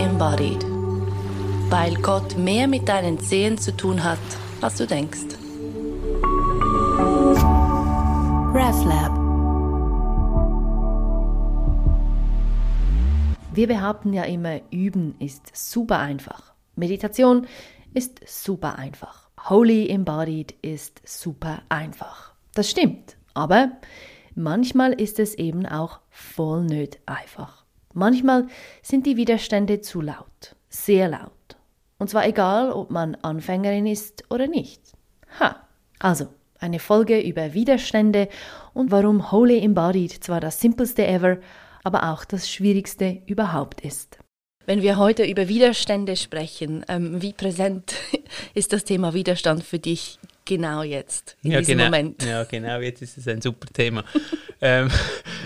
embodied. Weil Gott mehr mit deinen Zehen zu tun hat, als du denkst. RefLab Wir behaupten ja immer, Üben ist super einfach. Meditation ist super einfach. Holy Embodied ist super einfach. Das stimmt, aber manchmal ist es eben auch voll nicht einfach. Manchmal sind die Widerstände zu laut, sehr laut. Und zwar egal, ob man Anfängerin ist oder nicht. Ha, also eine Folge über Widerstände und warum Holy Embodied zwar das simpelste ever, aber auch das schwierigste überhaupt ist. Wenn wir heute über Widerstände sprechen, ähm, wie präsent ist das Thema Widerstand für dich genau jetzt, in ja, diesem genau, Moment? Ja, genau, jetzt ist es ein super Thema. ähm,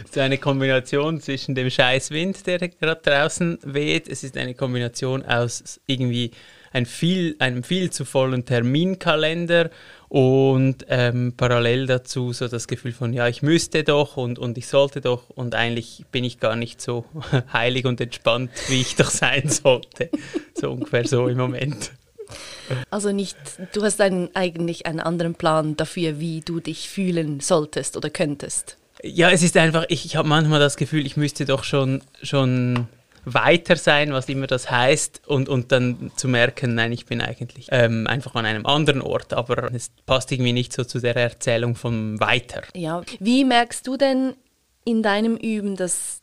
ist eine Kombination zwischen dem scheiß Wind, der gerade draußen weht. Es ist eine Kombination aus irgendwie ein viel, einem viel zu vollen Terminkalender und ähm, parallel dazu so das Gefühl von, ja, ich müsste doch und, und ich sollte doch und eigentlich bin ich gar nicht so heilig und entspannt, wie ich doch sein sollte. So ungefähr so im Moment. Also nicht, du hast einen, eigentlich einen anderen Plan dafür, wie du dich fühlen solltest oder könntest. Ja, es ist einfach, ich, ich habe manchmal das Gefühl, ich müsste doch schon, schon weiter sein, was immer das heißt, und, und dann zu merken, nein, ich bin eigentlich ähm, einfach an einem anderen Ort, aber es passt irgendwie nicht so zu der Erzählung von weiter. Ja, wie merkst du denn in deinem Üben, dass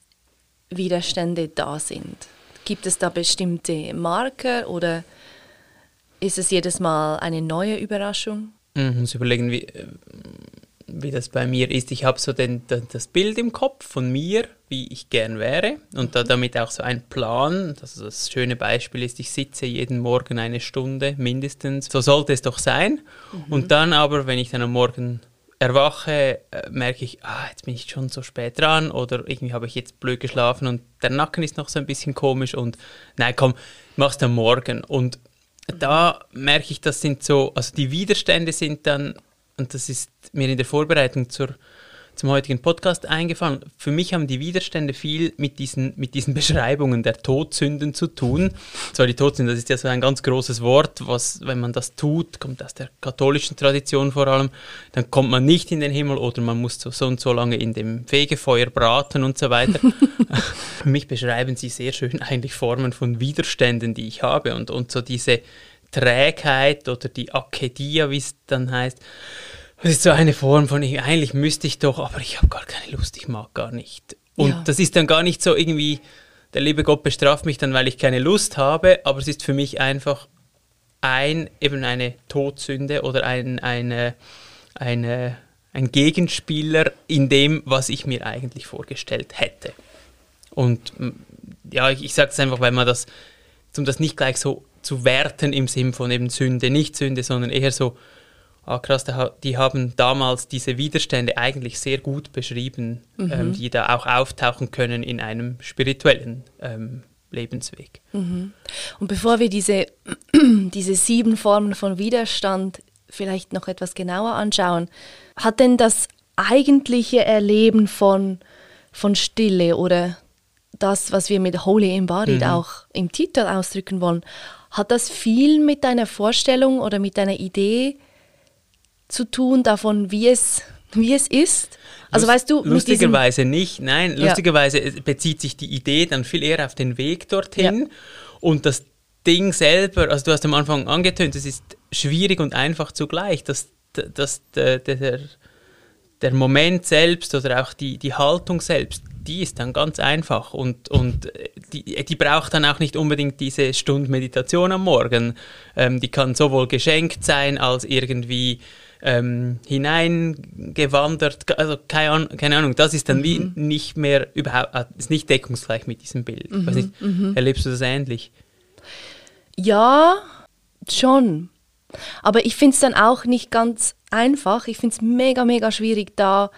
Widerstände da sind? Gibt es da bestimmte Marker oder ist es jedes Mal eine neue Überraschung? Ich muss überlegen, wie, wie das bei mir ist. Ich habe so den, das Bild im Kopf von mir, wie ich gern wäre und da, damit auch so ein Plan. Also das schöne Beispiel ist, ich sitze jeden Morgen eine Stunde mindestens. So sollte es doch sein. Mhm. Und dann aber, wenn ich dann am Morgen erwache, äh, merke ich, ah, jetzt bin ich schon so spät dran oder irgendwie habe ich jetzt blöd geschlafen und der Nacken ist noch so ein bisschen komisch und nein, komm, mach's dann morgen. Und da merke ich, das sind so, also die Widerstände sind dann und das ist mir in der Vorbereitung zur, zum heutigen Podcast eingefallen. Für mich haben die Widerstände viel mit diesen, mit diesen Beschreibungen der Todsünden zu tun. Zwar die Todsünden, das ist ja so ein ganz großes Wort, was, wenn man das tut, kommt aus der katholischen Tradition vor allem, dann kommt man nicht in den Himmel oder man muss so, so und so lange in dem Fegefeuer braten und so weiter. Für mich beschreiben sie sehr schön eigentlich Formen von Widerständen, die ich habe und, und so diese Trägheit oder die Akedia, wie es dann heißt. Das ist so eine Form von, eigentlich müsste ich doch, aber ich habe gar keine Lust, ich mag gar nicht. Und ja. das ist dann gar nicht so irgendwie, der liebe Gott bestraft mich dann, weil ich keine Lust habe, aber es ist für mich einfach ein, eben eine Todsünde oder ein, eine, eine, ein Gegenspieler in dem, was ich mir eigentlich vorgestellt hätte. Und ja, ich, ich sage es einfach, weil man das, um das nicht gleich so zu werten im Sinn von eben Sünde, nicht Sünde, sondern eher so, ah krass, die haben damals diese Widerstände eigentlich sehr gut beschrieben, mhm. ähm, die da auch auftauchen können in einem spirituellen ähm, Lebensweg. Mhm. Und bevor wir diese, diese sieben Formen von Widerstand vielleicht noch etwas genauer anschauen, hat denn das eigentliche Erleben von, von Stille oder das, was wir mit Holy Embodied mhm. auch im Titel ausdrücken wollen, hat das viel mit deiner Vorstellung oder mit deiner Idee zu tun davon, wie es, wie es ist? Also Lust, weißt du, lustigerweise nicht. Nein, lustigerweise ja. bezieht sich die Idee dann viel eher auf den Weg dorthin ja. und das Ding selber. Also du hast am Anfang angetönt, es ist schwierig und einfach zugleich. Das, das, der, der, der Moment selbst oder auch die, die Haltung selbst, die ist dann ganz einfach und, und die, die braucht dann auch nicht unbedingt diese Stunde Meditation am Morgen. Ähm, die kann sowohl geschenkt sein als irgendwie ähm, hineingewandert. Also keine, Ahnung, keine Ahnung, das ist dann mhm. wie nicht mehr überhaupt, äh, ist nicht deckungsgleich mit diesem Bild. Mhm. Nicht, mhm. Erlebst du das ähnlich? Ja, schon. Aber ich finde es dann auch nicht ganz einfach. Ich finde es mega, mega schwierig, da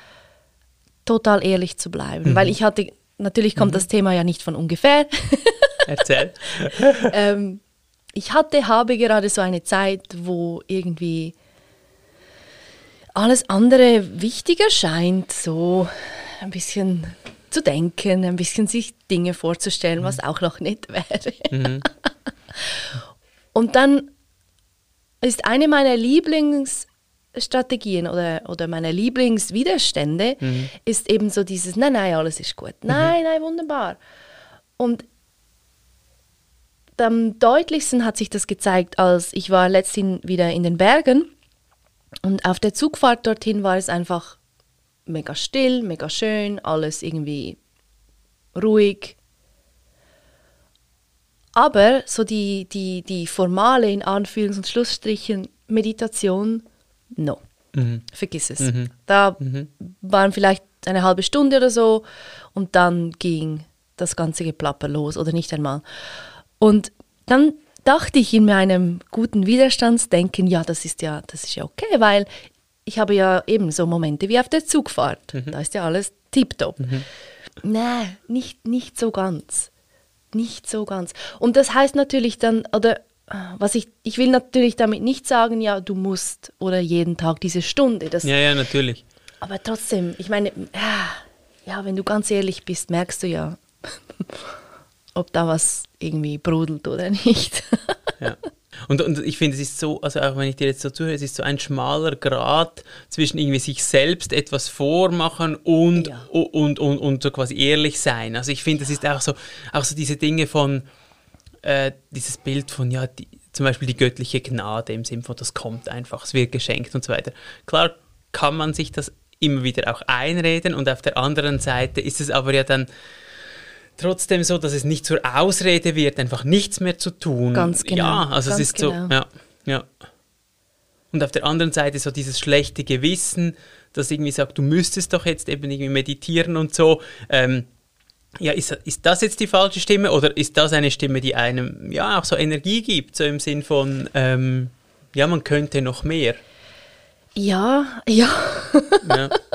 total ehrlich zu bleiben. Mhm. Weil ich hatte, natürlich kommt mhm. das Thema ja nicht von ungefähr. Erzähl. ähm, ich hatte, habe gerade so eine Zeit, wo irgendwie alles andere wichtiger scheint, so ein bisschen zu denken, ein bisschen sich Dinge vorzustellen, was auch noch nicht wäre. Und dann ist eine meiner Lieblingsstrategien oder, oder meine Lieblingswiderstände ist eben so dieses, nein, nein, alles ist gut. Nein, nein, wunderbar. Und am deutlichsten hat sich das gezeigt, als ich war letztens wieder in den Bergen und auf der Zugfahrt dorthin war es einfach mega still, mega schön, alles irgendwie ruhig. Aber so die, die, die formale, in Anführungs- und Schlussstrichen, Meditation, no. Vergiss es. Da waren vielleicht eine halbe Stunde oder so und dann ging das ganze Geplapper los oder nicht einmal. Und dann dachte ich in meinem guten Widerstandsdenken, ja, das ist ja, das ist ja okay, weil ich habe ja eben so Momente wie auf der Zugfahrt. Da ist ja alles tiptop. Nein, nicht, nicht so ganz. Nicht so ganz. Und das heißt natürlich dann, oder was ich, ich will natürlich damit nicht sagen, ja, du musst oder jeden Tag diese Stunde. Das, Ja, ja, natürlich. aber trotzdem, ich meine, ja, ja, wenn du ganz ehrlich bist, merkst du ja, ob da was irgendwie brodelt oder nicht. Ja. Und, und ich finde, es ist so, also auch wenn ich dir jetzt so zuhöre, es ist so ein schmaler Grad zwischen irgendwie sich selbst etwas vormachen und, Ja. und, und, und so quasi ehrlich sein. Also ich finde, es ist auch so, auch so diese Dinge von, äh, dieses Bild von, ja, die, zum Beispiel die göttliche Gnade im Sinn von, das kommt einfach, es wird geschenkt und so weiter. Klar kann man sich das immer wieder auch einreden und auf der anderen Seite ist es aber ja dann trotzdem so, dass es nicht zur Ausrede wird, einfach nichts mehr zu tun. Ganz genau, Ja, also ganz es ist so, genau. ja, ja. Und auf der anderen Seite so dieses schlechte Gewissen, das irgendwie sagt, du müsstest doch jetzt eben irgendwie meditieren und so. Ähm, ja, ist, ist das jetzt die falsche Stimme oder ist das eine Stimme, die einem ja auch so Energie gibt, so im Sinn von, ähm, ja, man könnte noch mehr. ja, ja. Ja,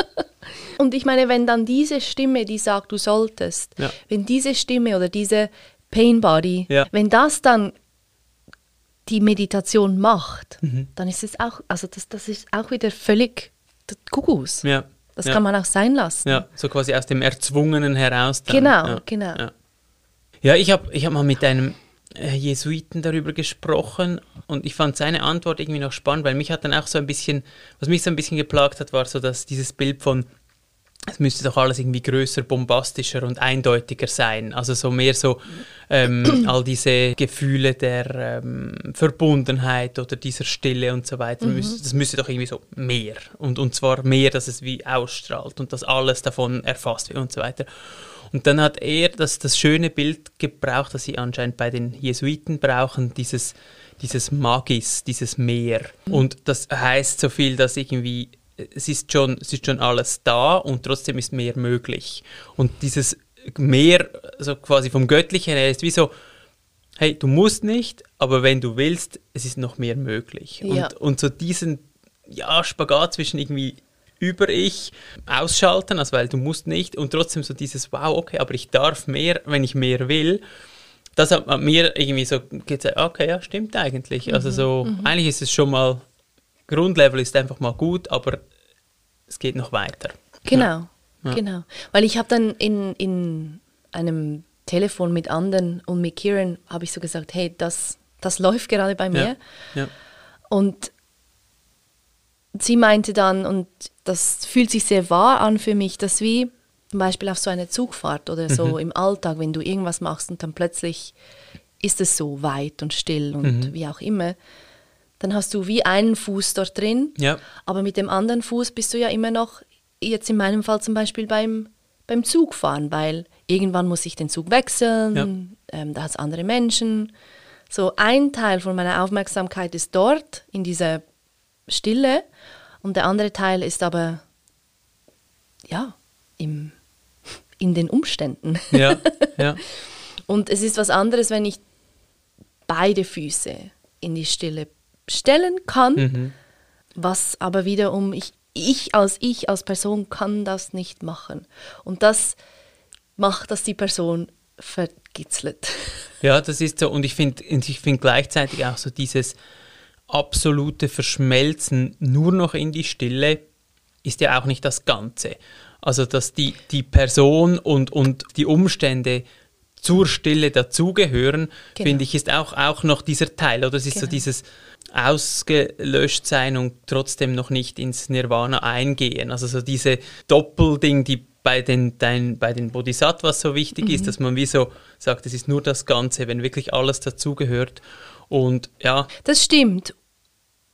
Und ich meine, wenn dann diese Stimme, die sagt, du solltest, Ja. wenn diese Stimme oder diese Pain Body, Ja. wenn das dann die Meditation macht, Mhm. dann ist es auch, also das, das ist auch wieder völlig Kuckucks. ja. Das ja. kann man auch sein lassen. Ja, so quasi aus dem Erzwungenen heraus. Dann. Genau, ja. genau. Ja, ja ich habe ich hab mal mit einem äh, Jesuiten darüber gesprochen und ich fand seine Antwort irgendwie noch spannend, weil mich hat dann auch so ein bisschen, was mich so ein bisschen geplagt hat, war so dass dieses Bild von, es müsste doch alles irgendwie größer, bombastischer und eindeutiger sein. Also so mehr so ähm, all diese Gefühle der ähm, Verbundenheit oder dieser Stille und so weiter. Müsste, das müsste doch irgendwie so mehr. Und, und zwar mehr, dass es wie ausstrahlt und dass alles davon erfasst wird und so weiter. Und dann hat er das, das schöne Bild gebraucht, das sie anscheinend bei den Jesuiten brauchen, dieses, dieses Magis, dieses Meer. Und das heißt so viel, dass irgendwie es ist, schon, es ist schon alles da und trotzdem ist mehr möglich. Und dieses Mehr, so quasi vom Göttlichen her, ist wie so, hey, du musst nicht, aber wenn du willst, es ist noch mehr möglich. Ja. Und, und so diesen ja, Spagat zwischen irgendwie über ich ausschalten, also weil du musst nicht und trotzdem so dieses wow, okay, aber ich darf mehr, wenn ich mehr will. Das hat mir irgendwie so gesagt, okay, ja, stimmt eigentlich. Also so, eigentlich ist es schon mal, Grundlevel ist einfach mal gut, aber es geht noch weiter. Genau, Ja. genau. Weil ich habe dann in, in einem Telefon mit anderen und mit Kieran habe ich so gesagt, hey, das, das läuft gerade bei mir. Ja. Ja. Und sie meinte dann, und das fühlt sich sehr wahr an für mich, dass wie zum Beispiel auf so einer Zugfahrt oder so im Alltag, wenn du irgendwas machst und dann plötzlich ist es so weit und still und wie auch immer, dann hast du wie einen Fuß dort drin, Ja. aber mit dem anderen Fuß bist du ja immer noch, jetzt in meinem Fall zum Beispiel beim, beim Zugfahren, weil irgendwann muss ich den Zug wechseln, ähm, da hat es andere Menschen. So ein Teil von meiner Aufmerksamkeit ist dort, in dieser Stille, und der andere Teil ist aber, ja, im, in den Umständen. Ja. ja. Und es ist was anderes, wenn ich beide Füße in die Stille stellen kann, Mhm. was aber wiederum ich, ich als ich als Person kann das nicht machen. Und das macht, dass die Person vergitzelt. Ja, das ist so. Und ich finde ich find gleichzeitig auch so dieses absolute Verschmelzen nur noch in die Stille ist ja auch nicht das Ganze. Also, dass die, die Person und, und die Umstände zur Stille dazugehören, Genau. finde ich, ist auch, auch noch dieser Teil. Oder es ist so Genau. dieses ausgelöscht sein und trotzdem noch nicht ins Nirvana eingehen. Also so diese Doppelding, die bei den, dein, bei den Bodhisattvas so wichtig Mhm. ist, dass man wie so sagt, es ist nur das Ganze, wenn wirklich alles dazugehört. Und ja, Das stimmt.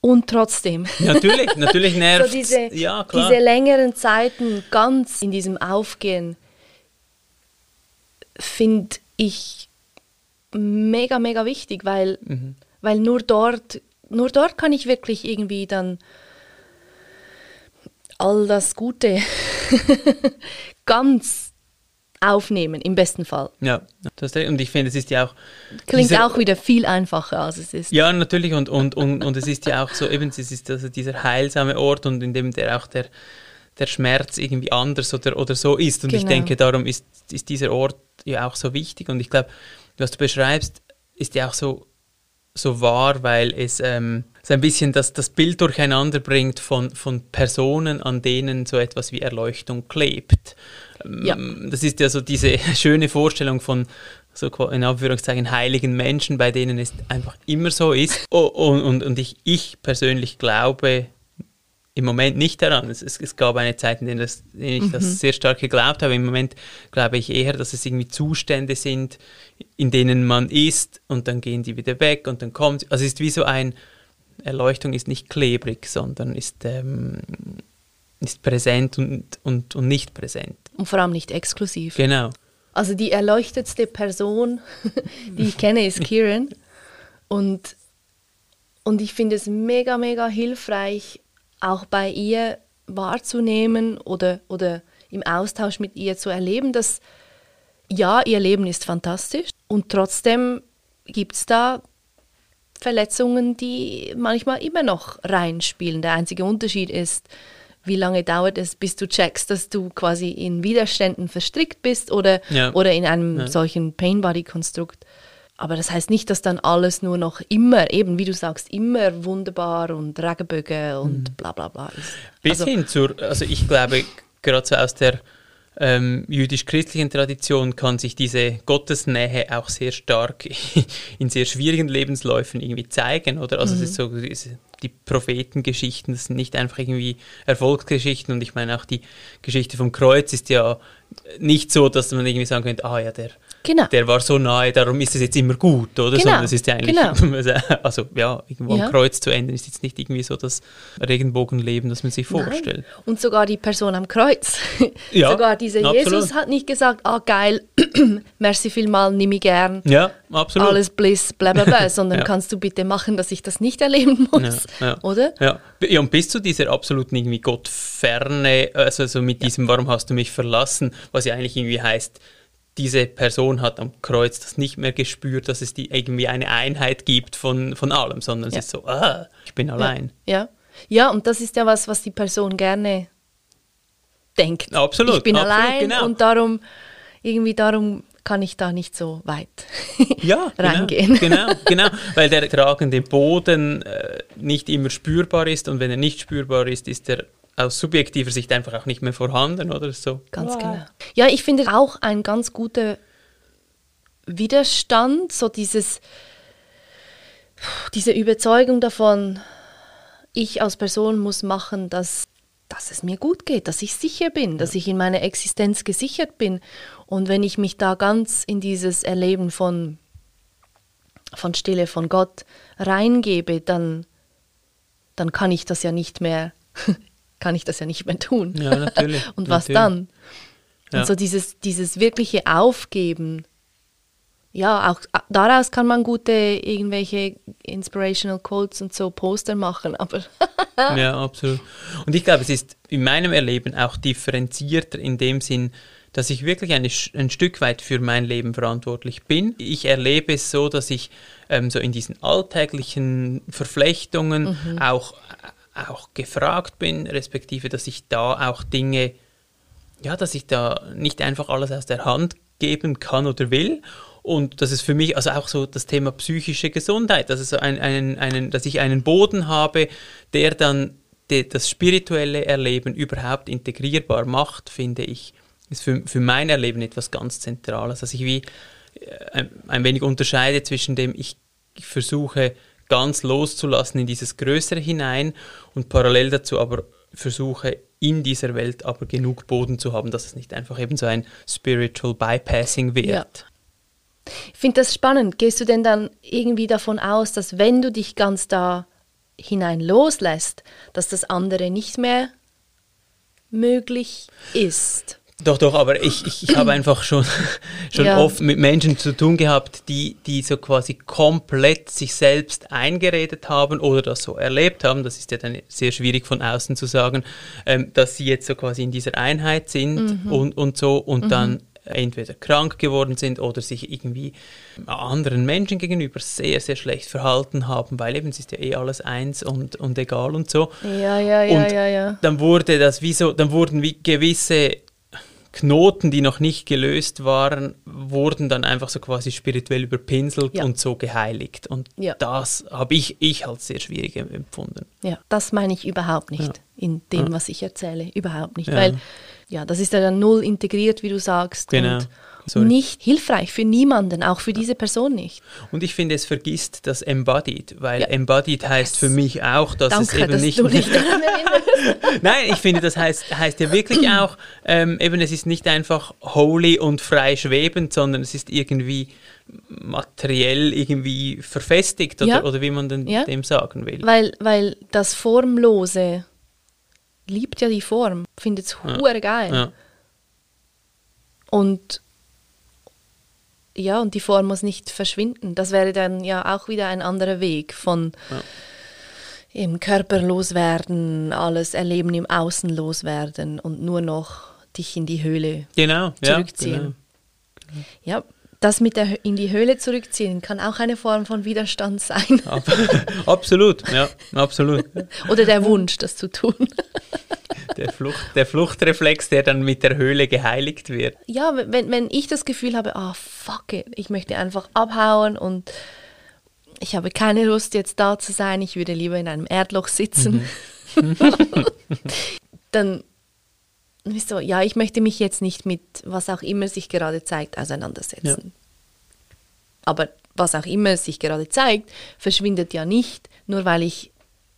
Und trotzdem. natürlich, natürlich nervt so diese, ja, diese längeren Zeiten ganz in diesem Aufgehen finde ich mega, mega wichtig, weil, Mhm. weil nur dort, nur dort kann ich wirklich irgendwie dann all das Gute ganz aufnehmen, im besten Fall. ja, das, und ich finde, es ist ja auch Klingt diese- auch wieder viel einfacher, als es ist. Ja, natürlich. Und, und, und, und es ist ja auch so, eben, es ist also dieser heilsame Ort und in dem der auch der, der Schmerz irgendwie anders oder, oder so ist. Und ich Genau. denke, darum ist, ist dieser Ort ja auch so wichtig. Und ich glaube, was du beschreibst, ist ja auch so, so wahr, weil es ähm, so ein bisschen das, das Bild durcheinander bringt von, von Personen, an denen so etwas wie Erleuchtung klebt. Ja. Ähm, Das ist ja so diese schöne Vorstellung von so in Anführungszeichen heiligen Menschen, bei denen es einfach immer so ist. Und, und, und ich, ich persönlich glaube im Moment nicht daran. Es, es, es gab eine Zeit, in der das, in ich Mhm. das sehr stark geglaubt habe. Im Moment glaube ich eher, dass es irgendwie Zustände sind, in denen man ist und dann gehen die wieder weg und dann kommt. Also es ist wie so ein Erleuchtung ist nicht klebrig, sondern ist, ähm, ist präsent und, und, und nicht präsent. Und vor allem nicht exklusiv. Genau. Also die erleuchtetste Person, die ich kenne, ist Kieran. Und, und ich finde es mega, mega hilfreich, auch bei ihr wahrzunehmen oder, oder im Austausch mit ihr zu erleben, dass ja, ihr Leben ist fantastisch und trotzdem gibt es da Verletzungen, die manchmal immer noch reinspielen. Der einzige Unterschied ist, wie lange dauert es, bis du checkst, dass du quasi in Widerständen verstrickt bist oder, Ja. oder in einem Ja. solchen Pain-Body-Konstrukt. Aber das heißt nicht, dass dann alles nur noch immer, eben wie du sagst, immer wunderbar und Regenbögen und bla bla bla ist. Bis Also- hin zur, also ich glaube, gerade so aus der ähm, jüdisch-christlichen Tradition kann sich diese Gottesnähe auch sehr stark in sehr schwierigen Lebensläufen irgendwie zeigen, oder? Also es ist so, es- die Prophetengeschichten, das sind nicht einfach irgendwie Erfolgsgeschichten und ich meine auch die Geschichte vom Kreuz ist ja nicht so, dass man irgendwie sagen könnte, ah ja, der, Genau. der war so nahe, darum ist es jetzt immer gut, oder? Genau, Sondern es ist ja eigentlich, also ja, irgendwo Ja. am Kreuz zu enden ist jetzt nicht irgendwie so das Regenbogenleben, das man sich vorstellt. Nein. Und sogar die Person am Kreuz. Ja, sogar dieser absolut. Jesus hat nicht gesagt, ah geil, merci vielmal, nimm mich gern. Ja, absolut. Alles Bliss, bla bla bla, sondern Ja. kannst du bitte machen, dass ich das nicht erleben muss, Ja, oder? Ja. ja, und bis zu dieser absoluten irgendwie Gottferne, also so mit diesem Warum hast du mich verlassen, was ja eigentlich irgendwie heißt, diese Person hat am Kreuz das nicht mehr gespürt, dass es die irgendwie eine Einheit gibt von, von allem, sondern Ja. es ist so, ah, ich bin allein. Ja. ja, und das ist ja was, was die Person gerne denkt. Absolut, Ich bin absolut, allein genau. und darum, irgendwie darum kann ich da nicht so weit Ja, genau, reingehen. Genau, genau, weil der tragende Boden äh, nicht immer spürbar ist und wenn er nicht spürbar ist, ist er aus subjektiver Sicht einfach auch nicht mehr vorhanden, oder so. Ganz genau. Ja, ich finde auch ein ganz guter Widerstand, so dieses, diese Überzeugung davon, ich als Person muss machen, dass, dass es mir gut geht, dass ich sicher bin, dass ich in meiner Existenz gesichert bin. Und wenn ich mich da ganz in dieses Erleben von, von Stille, von Gott reingebe, dann, dann kann ich das ja nicht mehr, kann ich das ja nicht mehr tun. Ja, natürlich, Und was natürlich. dann? Ja. Und so dieses, dieses wirkliche Aufgeben, ja, auch daraus kann man gute irgendwelche Inspirational Quotes und so Poster machen, aber Ja, absolut. Und ich glaube, es ist in meinem Erleben auch differenzierter in dem Sinn, dass ich wirklich Sch- ein Stück weit für mein Leben verantwortlich bin. Ich erlebe es so, dass ich ähm, so in diesen alltäglichen Verflechtungen auch, auch gefragt bin, respektive, dass ich da auch Dinge, ja, dass ich da nicht einfach alles aus der Hand geben kann oder will. Und das ist für mich also auch so das Thema psychische Gesundheit, dass, es so ein, einen, einen, dass ich einen Boden habe, der dann de, das spirituelle Erleben überhaupt integrierbar macht, finde ich, ist für, für mein Erleben etwas ganz Zentrales. Dass ich wie äh, ein, ein wenig unterscheide zwischen dem, ich, ich versuche ganz loszulassen in dieses Größere hinein und parallel dazu aber versuche in dieser Welt aber genug Boden zu haben, dass es nicht einfach eben so ein Spiritual Bypassing wird. Ja. Ich finde das spannend. Gehst du denn dann irgendwie davon aus, dass wenn du dich ganz da hinein loslässt, dass das andere nicht mehr möglich ist? Doch, doch, aber ich, ich, ich habe einfach schon, schon ja. oft mit Menschen zu tun gehabt, die, die so quasi komplett sich selbst eingeredet haben oder das so erlebt haben. Das ist ja dann sehr schwierig von außen zu sagen, ähm, dass sie jetzt so quasi in dieser Einheit sind mhm. und, und so und mhm. dann entweder krank geworden sind oder sich irgendwie anderen Menschen gegenüber sehr, sehr schlecht verhalten haben, weil eben es ist ja eh alles eins und, und egal und so. Ja, ja, ja, und ja, ja. Dann wurde das wie so, dann wurden wie gewisse Knoten, die noch nicht gelöst waren, wurden dann einfach so quasi spirituell überpinselt ja. und so geheiligt. Und ja. das habe ich, ich als sehr schwierig empfunden. Ja, das meine ich überhaupt nicht ja. in dem, was ich erzähle. Überhaupt nicht. Weil ja, das ist ja dann null integriert, wie du sagst. Genau. Und Sorry. nicht hilfreich für niemanden, auch für diese Person nicht. Und ich finde, es vergisst das Embodied, weil ja. Embodied heißt für mich auch, dass Danke, es eben dass nicht. Du nicht Nein, ich finde, das heißt, heißt ja wirklich auch, ähm, eben es ist nicht einfach holy und frei schwebend, sondern es ist irgendwie materiell irgendwie verfestigt oder, ja. oder wie man denn ja. dem sagen will. Weil, weil das Formlose liebt ja die Form, findet es ja. geil. Ja. Und ja, und die Form muss nicht verschwinden. Das wäre dann ja auch wieder ein anderer Weg von ja. im Körper loswerden, alles erleben im Außen loswerden und nur noch dich in die Höhle genau, zurückziehen. Ja, genau. ja, das mit der in die Höhle zurückziehen kann auch eine Form von Widerstand sein. absolut, ja, absolut. Oder der Wunsch, das zu tun. Der, Flucht, der Fluchtreflex, der dann mit der Höhle geheiligt wird. Ja, wenn, wenn ich das Gefühl habe, ah, oh, fuck it, ich möchte einfach abhauen und ich habe keine Lust, jetzt da zu sein, ich würde lieber in einem Erdloch sitzen. Mhm. dann ist so, ja, ich möchte mich jetzt nicht mit was auch immer sich gerade zeigt auseinandersetzen. Ja. Aber was auch immer sich gerade zeigt, verschwindet ja nicht, nur weil ich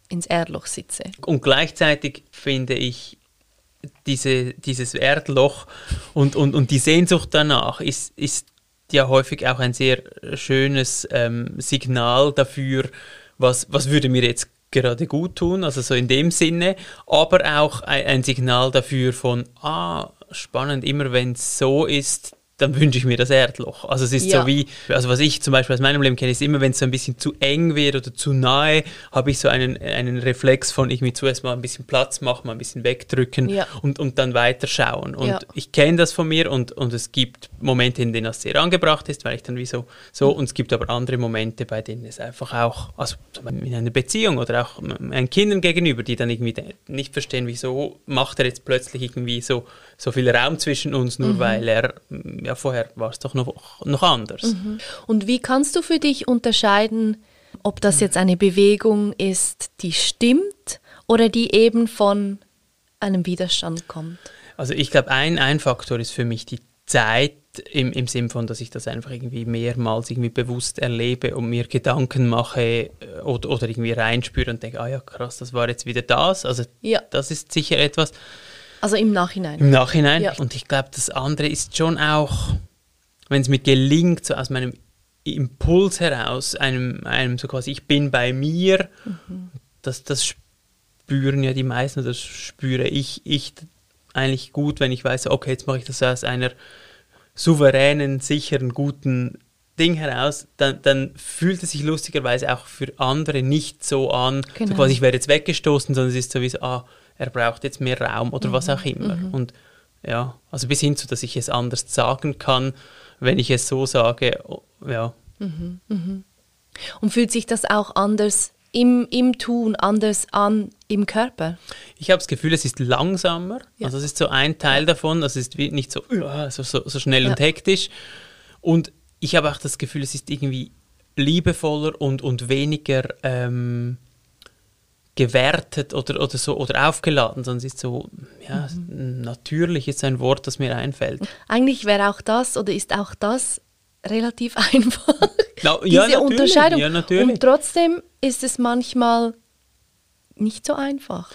ins Erdloch sitze. Und gleichzeitig finde ich, diese, dieses Erdloch und, und, und die Sehnsucht danach ist, ist ja häufig auch ein sehr schönes ähm, Signal dafür, was, was würde mir jetzt gerade gut tun, also so in dem Sinne, aber auch ein, ein Signal dafür von, ah, spannend, immer wenn es so ist, dann wünsche ich mir das Erdloch. Also es ist ja. so wie, also was ich zum Beispiel aus meinem Leben kenne, ist immer, wenn es so ein bisschen zu eng wird oder zu nahe, habe ich so einen, einen Reflex von irgendwie zuerst mal ein bisschen Platz machen, mal ein bisschen wegdrücken ja. und, und dann weiterschauen. Und ja. ich kenne das von mir und, und es gibt Momente, in denen das sehr angebracht ist, weil ich dann wie so, so und es gibt aber andere Momente, bei denen es einfach auch, also in einer Beziehung oder auch meinen Kindern gegenüber, die dann irgendwie nicht verstehen, wieso macht er jetzt plötzlich irgendwie so, so viel Raum zwischen uns, nur mhm. weil er ja, vorher war es doch noch, noch anders. Mhm. Und wie kannst du für dich unterscheiden, ob das jetzt eine Bewegung ist, die stimmt oder die eben von einem Widerstand kommt? Also ich glaube, ein, ein Faktor ist für mich die Zeit im, im Sinn von, dass ich das einfach irgendwie mehrmals irgendwie bewusst erlebe und mir Gedanken mache äh, oder, oder irgendwie reinspüre und denke, ah ja, krass, das war jetzt wieder das. Also ja. das ist sicher etwas. Also im Nachhinein. Im Nachhinein. Ja. Und ich glaube, das andere ist schon auch, wenn es mir gelingt, so aus meinem Impuls heraus, einem, einem so quasi, ich bin bei mir, mhm. das, das spüren ja die meisten, das spüre ich, ich eigentlich gut, wenn ich weiß, okay, jetzt mache ich das aus einer souveränen, sicheren, guten Ding heraus, dann, dann fühlt es sich lustigerweise auch für andere nicht so an, genau. so quasi ich werde jetzt weggestoßen, sondern es ist sowieso, ah, er braucht jetzt mehr Raum oder mhm. was auch immer. Mhm. Und ja, also bis hin zu, dass ich es anders sagen kann, wenn ich es so sage, ja. Mhm. mhm. Und fühlt sich das auch anders im, im Tun, anders an im Körper? Ich habe das Gefühl, es ist langsamer. Ja. Also das ist so ein Teil davon. Also es ist nicht so, so, so, so schnell ja. und hektisch. Und ich habe auch das Gefühl, es ist irgendwie liebevoller und, und weniger ähm, gewertet oder, oder so oder aufgeladen, sondern es ist so, ja, Mhm. natürlich ist ein Wort, das mir einfällt. Eigentlich wäre auch das oder ist auch das relativ einfach. Na, Diese ja, natürlich, Unterscheidung. Ja. Und trotzdem ist es manchmal nicht so einfach.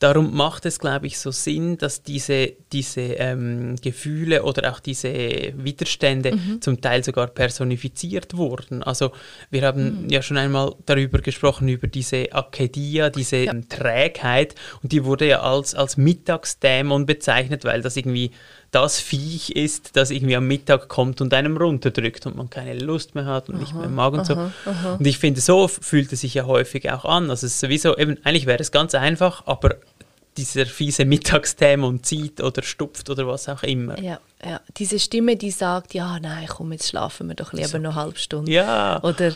Darum macht es, glaube ich, so Sinn, dass diese, diese ähm, Gefühle oder auch diese Widerstände Mhm. zum Teil sogar personifiziert wurden. Also wir haben Mhm. ja schon einmal darüber gesprochen, über diese Akedia, diese Trägheit und die wurde ja als, als Mittagsdämon bezeichnet, weil das irgendwie das Viech ist, das irgendwie am Mittag kommt und einem runterdrückt und man keine Lust mehr hat und nicht mehr mag und so. Und ich finde, so fühlt es sich ja häufig auch an. Also es ist sowieso, eben, eigentlich wäre es ganz einfach, aber dieser fiese Mittagsdämon zieht oder stupft oder was auch immer. Ja, ja. Diese Stimme, die sagt, ja, nein, komm, jetzt schlafen wir doch lieber noch eine halbe Stunde. Ja. Oder,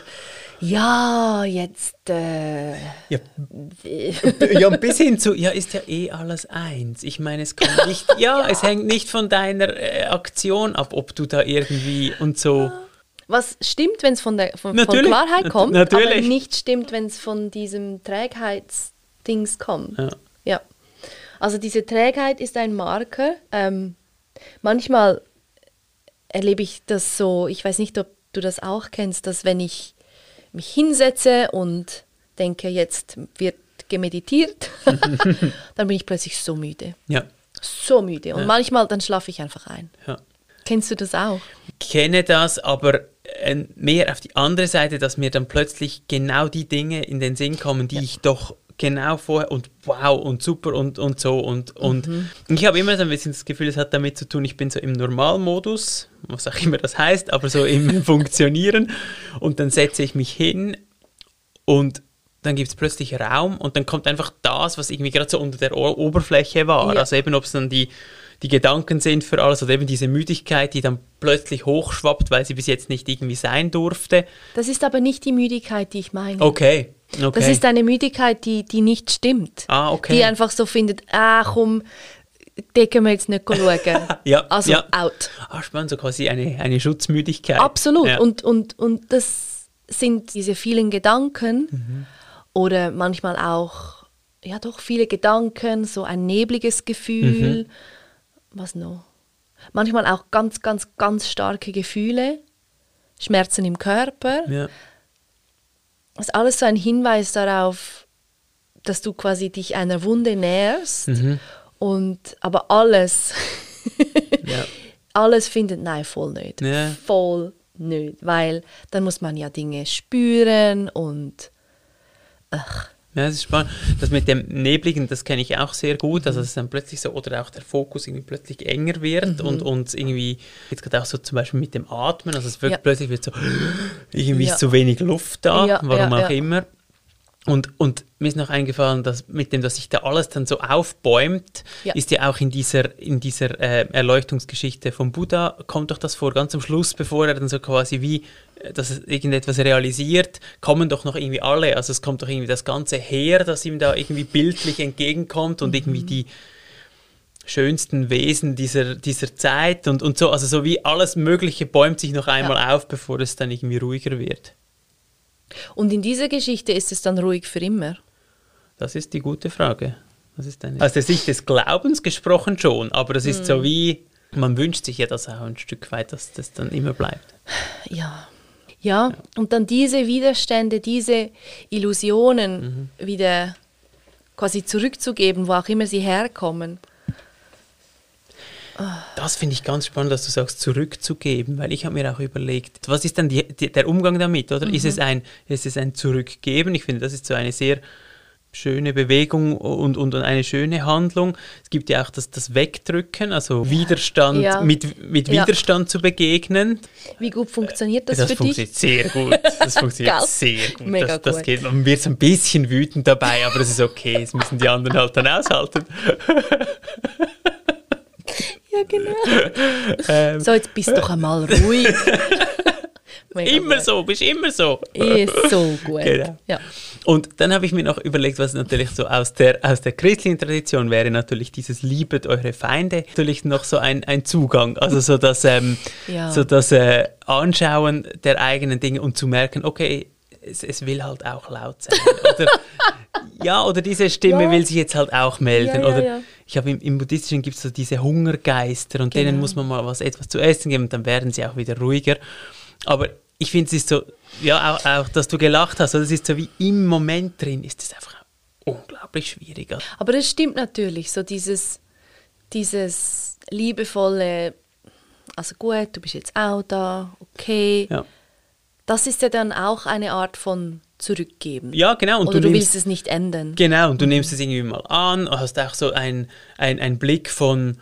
ja, jetzt, äh, Ja, ja, bis hin zu, ja, ist ja eh alles eins. Ich meine, es kommt nicht, ja, es hängt nicht von deiner äh, Aktion ab, ob du da irgendwie und so. was stimmt, wenn es von, der, von, von Klarheit kommt, aber natürlich. nicht stimmt, wenn es von diesem Trägheitsdings kommt. Ja. Ja. Also diese Trägheit ist ein Marker. Ähm, manchmal erlebe ich das so, ich weiß nicht, ob du das auch kennst, dass wenn ich mich hinsetze und denke, jetzt wird gemeditiert, dann bin ich plötzlich so müde. Ja, So müde. Und Ja. manchmal dann schlafe ich einfach ein. ja. Kennst du das auch? kenne das, aber äh, mehr auf die andere Seite, dass mir dann plötzlich genau die Dinge in den Sinn kommen, die ich doch genau vorher und wow und super und, und so und, und ich habe immer so ein bisschen das Gefühl, es hat damit zu tun, ich bin so im Normalmodus, was auch immer das heißt, aber so im Funktionieren und dann setze ich mich hin und dann gibt es plötzlich Raum und dann kommt einfach das, was irgendwie gerade so unter der Oberfläche war. Ja. Also eben, ob es dann die, die Gedanken sind für alles oder eben diese Müdigkeit, die dann plötzlich hochschwappt, weil sie bis jetzt nicht irgendwie sein durfte. Das ist aber nicht die Müdigkeit, die ich meine. Okay, okay. Das ist eine Müdigkeit, die, die nicht stimmt. Ah, okay. Die einfach so findet, ah komm, den können wir jetzt nicht schauen. Ja, also ja. out. ah, spannend, so quasi eine, eine Schutzmüdigkeit. Absolut. Ja. Und, und, und das sind diese vielen Gedanken Mhm. oder manchmal auch, ja doch, viele Gedanken, so ein nebliges Gefühl. Mhm. Was noch? Manchmal auch ganz, ganz, ganz starke Gefühle, Schmerzen im Körper. ja. Das ist alles so ein Hinweis darauf, dass du quasi dich einer Wunde näherst Mhm. und aber alles, Ja. alles findet nein voll nicht, Ja. voll nicht, weil dann muss man ja Dinge spüren und ach, Ja, das ist spannend. Das mit dem Nebligen, das kenne ich auch sehr gut. Also, dass es dann plötzlich so, oder auch der Fokus irgendwie plötzlich enger wird Mhm. und, und irgendwie, jetzt gerade auch so zum Beispiel mit dem Atmen, also es wird Ja. plötzlich wird so, irgendwie Ja. ist zu wenig Luft da, Ja, warum auch immer. Und, und mir ist noch eingefallen, dass mit dem, dass sich da alles dann so aufbäumt, Ja. ist ja auch in dieser, in dieser äh, Erleuchtungsgeschichte vom Buddha, kommt doch das vor, ganz am Schluss, bevor er dann so quasi wie, äh, dass er irgendetwas realisiert, kommen doch noch irgendwie alle, also es kommt doch irgendwie das ganze Heer, das ihm da irgendwie bildlich entgegenkommt und irgendwie die schönsten Wesen dieser, dieser Zeit. Und, und so, also so wie alles Mögliche bäumt sich noch einmal auf, bevor es dann irgendwie ruhiger wird. Und in dieser Geschichte ist es dann ruhig für immer. Das ist die gute Frage. Das ist eine Aus der Sicht des Glaubens gesprochen schon, aber das ist so wie, man wünscht sich ja das auch ein Stück weit, dass das dann immer bleibt. Ja. Ja, und dann diese Widerstände, diese Illusionen wieder quasi zurückzugeben, wo auch immer sie herkommen. Das finde ich ganz spannend, dass du sagst, zurückzugeben, weil ich habe mir auch überlegt, was ist dann die, die, der Umgang damit, oder? Ist, es ein, ist es ein Zurückgeben? Ich finde, das ist so eine sehr schöne Bewegung und, und, eine schöne Handlung. Es gibt ja auch das, das Wegdrücken, also Widerstand, Ja. mit, mit Ja. Widerstand zu begegnen. Wie gut funktioniert das, Das für dich? funktioniert sehr gut. Das funktioniert sehr gut. Mega das, das gut. geht. Man wird so ein bisschen wütend dabei, aber das ist okay. Das müssen die anderen halt dann aushalten. Ja, genau. so, jetzt bist du doch einmal ruhig. Immer gut. so, bist immer so. Ist so gut. Genau. Ja. Und dann habe ich mir noch überlegt, was natürlich so aus der, aus der christlichen Tradition wäre natürlich dieses Liebet eure Feinde natürlich noch so ein, ein Zugang. Also so das, ähm, Ja. so das äh, Anschauen der eigenen Dinge und zu merken, okay, es, es will halt auch laut sein. Oder, ja, oder diese Stimme Ja. will sich jetzt halt auch melden. Ja, oder. Ich habe im, im Buddhistischen gibt es so diese Hungergeister und denen Genau. muss man mal was etwas zu essen geben und dann werden sie auch wieder ruhiger. Aber ich finde es ist so, ja, auch, auch, dass du gelacht hast, oder es ist so wie im Moment drin, ist es einfach unglaublich schwierig. Aber das stimmt natürlich, so dieses, dieses liebevolle, also gut, du bist jetzt auch da, okay. Ja. Das ist ja dann auch eine Art von Zurückgeben. Ja, genau. Und Oder du, nimmst- willst es nicht ändern. Genau, und du nimmst es irgendwie mal an, hast auch so einen ein Blick von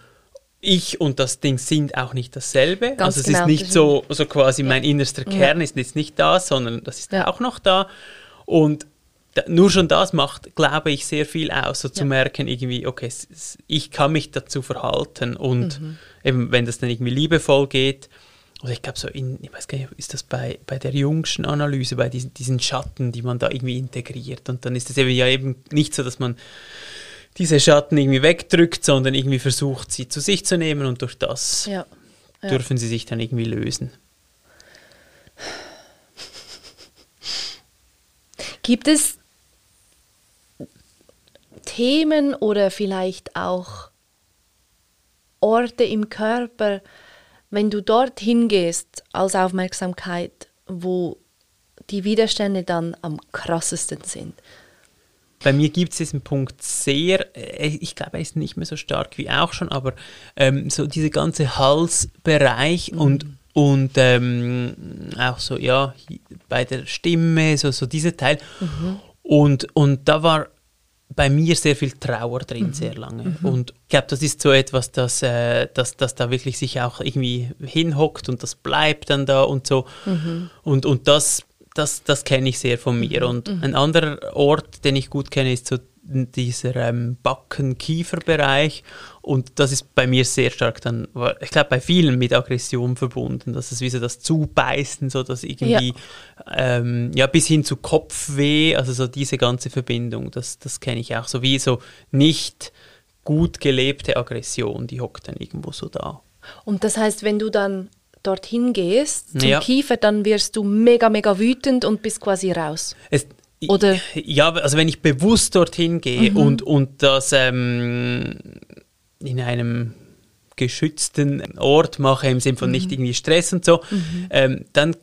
ich und das Ding sind auch nicht dasselbe. Ganz also es genau, ist nicht so, so quasi mein innerster Kern ist jetzt nicht da, sondern das ist Ja. auch noch da. Und da, nur schon das macht, glaube ich, sehr viel aus, so zu Ja. merken, irgendwie, okay, ich kann mich dazu verhalten und Mhm. eben, wenn das dann irgendwie liebevoll geht, oder ich glaube so in, ich weiß gar nicht, ist das bei, bei der Jungschen Analyse, bei diesen, diesen Schatten, die man da irgendwie integriert und dann ist es eben ja eben nicht so, dass man diese Schatten irgendwie wegdrückt, sondern irgendwie versucht, sie zu sich zu nehmen und durch das Ja. ja. dürfen sie sich dann irgendwie lösen. Gibt es Themen oder vielleicht auch Orte im Körper, wenn du dorthin gehst als Aufmerksamkeit, wo die Widerstände dann am krassesten sind? Bei mir gibt es diesen Punkt sehr, äh, ich glaube, er ist nicht mehr so stark wie auch schon, aber ähm, so dieser ganze Halsbereich und, und ähm, auch so, ja, bei der Stimme, so, so dieser Teil. Und, und da war bei mir sehr viel Trauer drin, sehr lange. Und ich glaube, das ist so etwas, das, äh, das, das da wirklich sich auch irgendwie hinhockt und das bleibt dann da und so. Und, und das, das, das kenne ich sehr von mir. Und ein anderer Ort, den ich gut kenne, ist so dieser ähm, Backen-Kiefer-Bereich. Und das ist bei mir sehr stark dann, ich glaube, bei vielen mit Aggression verbunden, dass es wie so das Zubeißen, so dass irgendwie, ähm, ja, bis hin zu Kopfweh, also so diese ganze Verbindung, das, das kenne ich auch. So wie so nicht gut gelebte Aggression, die hockt dann irgendwo so da. Und das heißt, wenn du dann dorthin gehst zum Ja. Kiefer, dann wirst du mega, mega wütend und bist quasi raus. Es, Oder- Ja, also wenn ich bewusst dorthin gehe und, und das ähm, in einem geschützten Ort mache, im Sinne von nicht irgendwie Stress und so, ähm, dann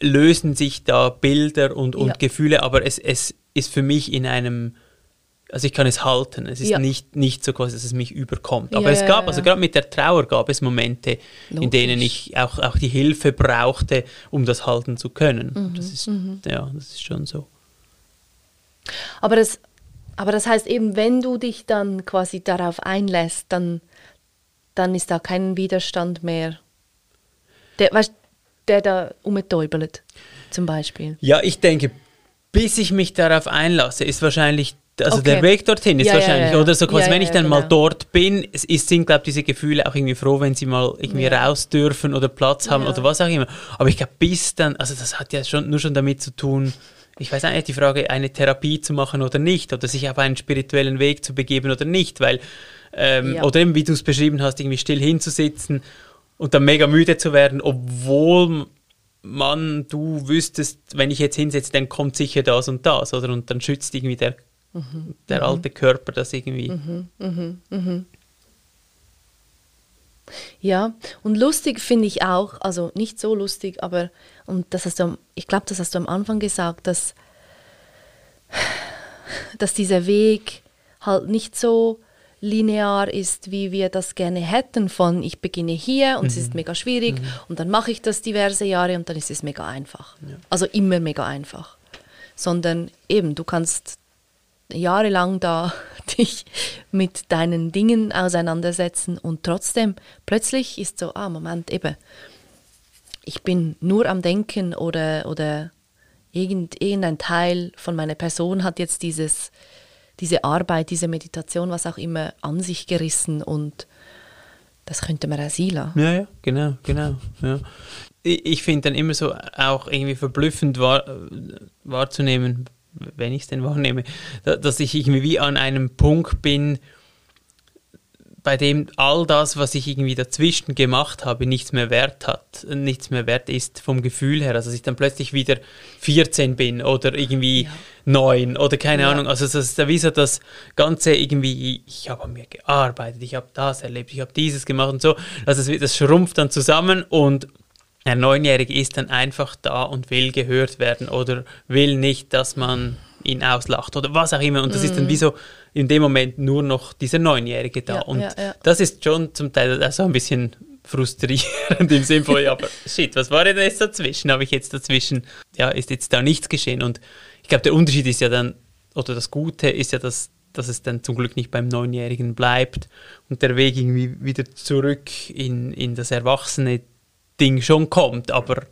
lösen sich da Bilder und, und Ja. Gefühle, aber es, es ist für mich in einem, also ich kann es halten, es ist Ja. nicht, nicht so quasi, dass es mich überkommt. Aber Ja, es gab, also gerade mit der Trauer gab es Momente, in Logisch. denen ich auch, auch die Hilfe brauchte, um das halten zu können. Mhm, Das ist, ja, das ist schon so. Aber das, aber das heißt eben, wenn du dich dann quasi darauf einlässt, dann, dann ist da kein Widerstand mehr, der, weißt, der da umtäubelt, zum Beispiel. Ja, ich denke, bis ich mich darauf einlasse, ist wahrscheinlich, also Okay. der Weg dorthin ist Ja, wahrscheinlich, ja, ja. oder so quasi, wenn ich dann ja, mal genau. dort bin, es ist, sind, glaube ich, diese Gefühle auch irgendwie froh, wenn sie mal irgendwie raus dürfen oder Platz haben oder was auch immer. Aber ich glaube, bis dann, also das hat ja schon nur schon damit zu tun, ich weiß eigentlich die Frage, eine Therapie zu machen oder nicht, oder sich auf einen spirituellen Weg zu begeben oder nicht, weil, ähm, Ja. oder eben, wie du es beschrieben hast, irgendwie still hinzusitzen und dann mega müde zu werden, obwohl man, du wüsstest, wenn ich jetzt hinsetze, dann kommt sicher das und das, oder? Und dann schützt irgendwie der, der alte Körper das irgendwie. Ja, und lustig finde ich auch, also nicht so lustig, aber, und das hast du, am- ich glaube, das hast du am Anfang gesagt, dass, dass dieser Weg halt nicht so linear ist, wie wir das gerne hätten, von ich beginne hier und es ist mega schwierig und dann mache ich das diverse Jahre und dann ist es mega einfach. Also immer mega einfach. Sondern eben, du kannst jahrelang da dich mit deinen Dingen auseinandersetzen und trotzdem plötzlich ist so, ah, Moment, eben, ich bin nur am Denken oder, oder irgend, irgendein Teil von meiner Person hat jetzt dieses, diese Arbeit, diese Meditation, was auch immer, an sich gerissen und das könnte man auch lassen. Ja, ja, genau, genau. Ja. Ich, ich finde dann immer so auch irgendwie verblüffend wahr, wahrzunehmen, wenn ich es denn wahrnehme, da- dass ich irgendwie wie an einem Punkt bin, bei dem all das, was ich irgendwie dazwischen gemacht habe, nichts mehr wert hat, nichts mehr wert ist vom Gefühl her. Also dass ich dann plötzlich wieder 14 bin oder irgendwie ja. 9 oder keine ja. Ahnung. Also das ist wie so das Ganze irgendwie, ich habe an mir gearbeitet, ich habe das erlebt, ich habe dieses gemacht und so. Also das, das schrumpft dann zusammen und ein Neunjähriger ist dann einfach da und will gehört werden oder will nicht, dass man ihn auslacht oder was auch immer. Und das mm. ist dann wie so in dem Moment nur noch dieser Neunjährige da. Ja, und ja, ja. das ist schon zum Teil auch so ein bisschen frustrierend im Sinne von, ja, aber shit, was war denn jetzt dazwischen? Habe ich jetzt dazwischen, ja, ist jetzt da nichts geschehen? Und ich glaube, der Unterschied ist ja dann, oder das Gute ist ja, dass, dass es dann zum Glück nicht beim Neunjährigen bleibt und der Weg irgendwie wieder zurück in, in das erwachsene Ding schon kommt, aber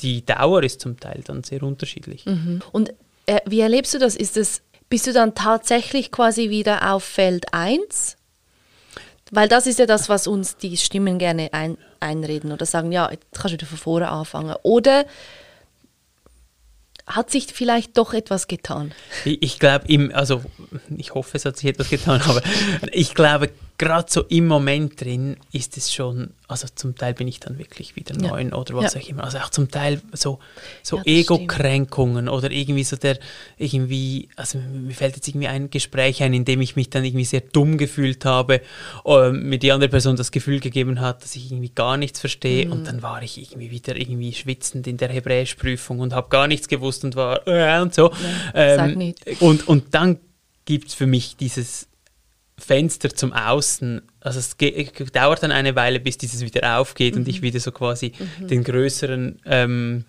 die Dauer ist zum Teil dann sehr unterschiedlich. Mhm. Und äh, wie erlebst du das? Ist es, bist du dann tatsächlich quasi wieder auf Feld 1? Weil das ist ja das, was uns die Stimmen gerne ein, einreden oder sagen, ja, jetzt kannst du wieder von vorne anfangen. Oder hat sich vielleicht doch etwas getan? Ich, ich glaube, also ich hoffe, es hat sich etwas getan, aber ich glaube, gerade so im Moment drin ist es schon, also zum Teil bin ich dann wirklich wieder ja. neun oder was ja. auch immer. Also auch zum Teil so, so ja, Ego-Kränkungen oder irgendwie so der, irgendwie, also mir fällt jetzt irgendwie ein Gespräch ein, in dem ich mich dann irgendwie sehr dumm gefühlt habe, äh, mir die andere Person das Gefühl gegeben hat, dass ich irgendwie gar nichts verstehe mhm. und dann war ich irgendwie wieder irgendwie schwitzend in der Hebräischprüfung und habe gar nichts gewusst und war äh, und so. Ähm, und, und dann gibt es für mich dieses Fenster zum Außen, also es dauert dann eine Weile, bis dieses wieder aufgeht mhm. und ich mhm. wieder so quasi mhm. den größeren, ähm,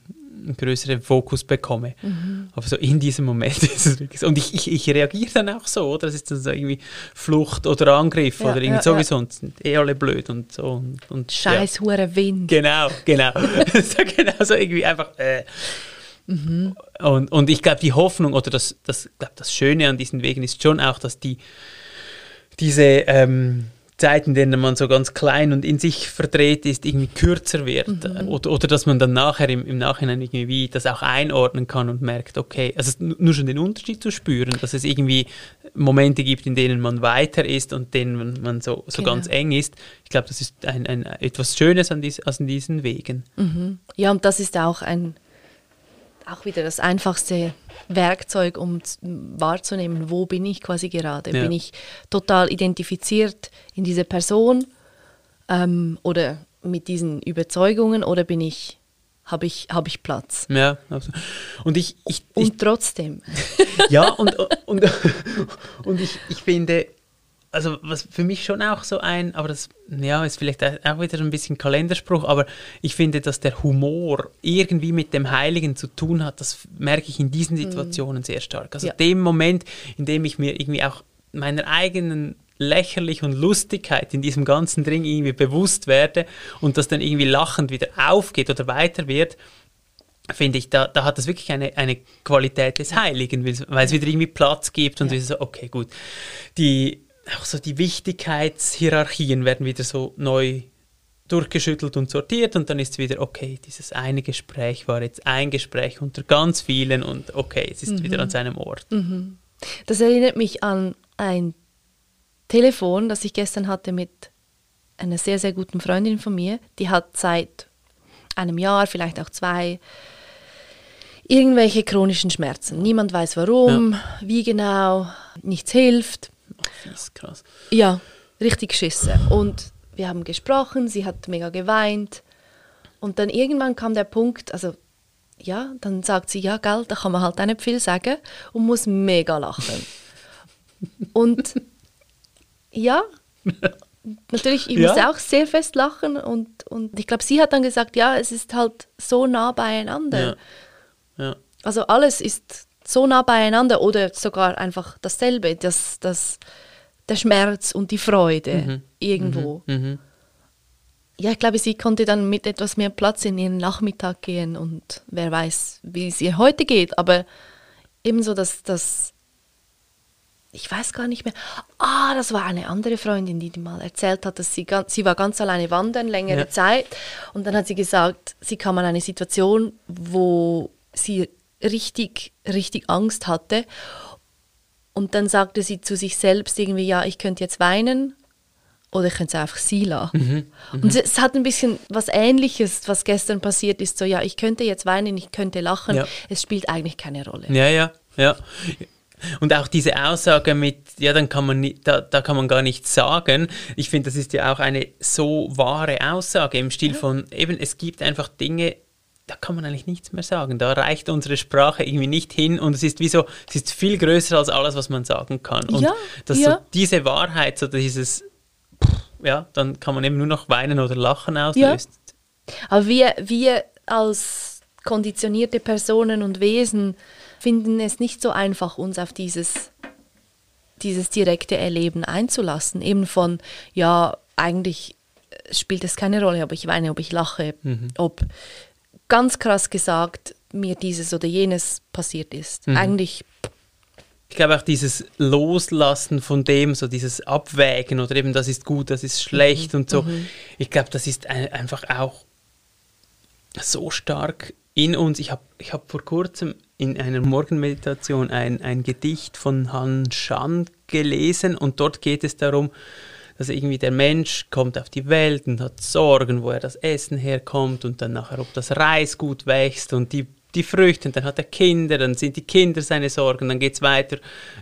größeren Fokus bekomme. Mhm. Aber so in diesem Moment ist es wirklich so. Und ich, ich, ich reagiere dann auch so, oder? Das ist dann so irgendwie Flucht oder Angriff ja, oder irgendwie ja, sowieso. Ja. Sind eh alle blöd und so. Und, und Scheiß ja. hure Wind. Genau, genau. so, genau so irgendwie einfach. Äh. Mhm. Und, und ich glaube, die Hoffnung oder das, das, glaub, das Schöne an diesen Wegen ist schon auch, dass die diese ähm, Zeiten, in denen man so ganz klein und in sich verdreht ist, irgendwie kürzer wird. Mhm. Oder, oder dass man dann nachher im, im Nachhinein irgendwie das auch einordnen kann und merkt, okay, also nur schon den Unterschied zu spüren, dass es irgendwie Momente gibt, in denen man weiter ist und denen man so, so genau. ganz eng ist. Ich glaube, das ist ein, ein, etwas Schönes an, dies, an diesen Wegen. Mhm. Ja, und das ist auch ein auch wieder das einfachste Werkzeug, um wahrzunehmen, wo bin ich quasi gerade. Ja. Bin ich total identifiziert in diese Person ähm, oder mit diesen Überzeugungen oder bin ich habe ich, hab ich Platz. Ja, also. und ich, ich, ich und trotzdem. Ja, und, und, und ich, ich finde, also was für mich schon auch so ein, aber das ja, ist vielleicht auch wieder ein bisschen Kalenderspruch, aber ich finde, dass der Humor irgendwie mit dem Heiligen zu tun hat, das merke ich in diesen mhm. Situationen mm. sehr stark. Also ja. dem Moment, in dem ich mir irgendwie auch meiner eigenen Lächerlich und Lustigkeit in diesem ganzen Ding irgendwie bewusst werde und das dann irgendwie lachend wieder aufgeht oder weiter wird, finde ich, da, da hat das wirklich eine, eine Qualität des Heiligen, weil es wieder irgendwie Platz gibt und ja. so, okay, gut. Die auch so die Wichtigkeitshierarchien werden wieder so neu durchgeschüttelt und sortiert und dann ist es wieder, okay, dieses eine Gespräch war jetzt ein Gespräch unter ganz vielen und okay, es ist mhm. wieder an seinem Ort. Mhm. Das erinnert mich an ein Telefon, das ich gestern hatte mit einer sehr, sehr guten Freundin von mir. Die hat seit einem Jahr, vielleicht auch zwei, irgendwelche chronischen Schmerzen. Niemand weiß warum, ja. wie genau, nichts hilft. Fies, krass. Ja, richtig geschissen. Und wir haben gesprochen, sie hat mega geweint. Und dann irgendwann kam der Punkt, also ja, dann sagt sie, ja, gell, da kann man halt auch nicht viel sagen und muss mega lachen. und ja, natürlich, ich ja. musste auch sehr fest lachen und, und ich glaube, sie hat dann gesagt, ja, es ist halt so nah beieinander. Ja. Ja. Also alles ist so nah beieinander oder sogar einfach dasselbe, das, das, der Schmerz und die Freude mhm. irgendwo. Mhm. mhm. Ja, ich glaube, sie konnte dann mit etwas mehr Platz in ihren Nachmittag gehen und wer weiß, wie es ihr heute geht, aber ebenso, dass das, ich weiß gar nicht mehr, ah, das war eine andere Freundin, die mal erzählt hat, dass sie, ganz, sie war ganz alleine wandern, längere ja. Zeit und dann hat sie gesagt, sie kam an eine Situation, wo sie richtig, richtig Angst hatte. Und dann sagte sie zu sich selbst irgendwie, ja, ich könnte jetzt weinen oder ich könnte es einfach sie lassen. Und es, es hat ein bisschen was Ähnliches, was gestern passiert ist. So, ja, ich könnte jetzt weinen, ich könnte lachen. Ja. Es spielt eigentlich keine Rolle. Ja, ja, ja. Und auch diese Aussage mit, ja, dann kann man nicht, da, da kann man gar nichts sagen. Ich finde, das ist ja auch eine so wahre Aussage im Stil von, eben, es gibt einfach Dinge, da kann man eigentlich nichts mehr sagen. Da reicht unsere Sprache irgendwie nicht hin und es ist wie so, es ist viel größer als alles, was man sagen kann. Und Ja, dass ja. so diese Wahrheit, so dieses, ja, dann kann man eben nur noch weinen oder lachen auslöst. Aber wir, wir als konditionierte Personen und Wesen finden es nicht so einfach, uns auf dieses, dieses direkte Erleben einzulassen. Eben von, ja, eigentlich spielt es keine Rolle, ob ich weine, ob ich lache, ob ganz krass gesagt mir dieses oder jenes passiert ist. Eigentlich, Ich glaube auch dieses Loslassen von dem, so dieses Abwägen oder eben das ist gut, das ist schlecht und so. Ich glaube, das ist ein, einfach auch so stark in uns. Ich habe ich hab vor kurzem in einer Morgenmeditation ein, ein Gedicht von Han Shan gelesen und dort geht es darum, dass irgendwie der Mensch kommt auf die Welt und hat Sorgen, woher das Essen herkommt und dann nachher, ob das Reis gut wächst und die, die Früchte und dann hat er Kinder, dann sind die Kinder seine Sorgen, dann geht es weiter,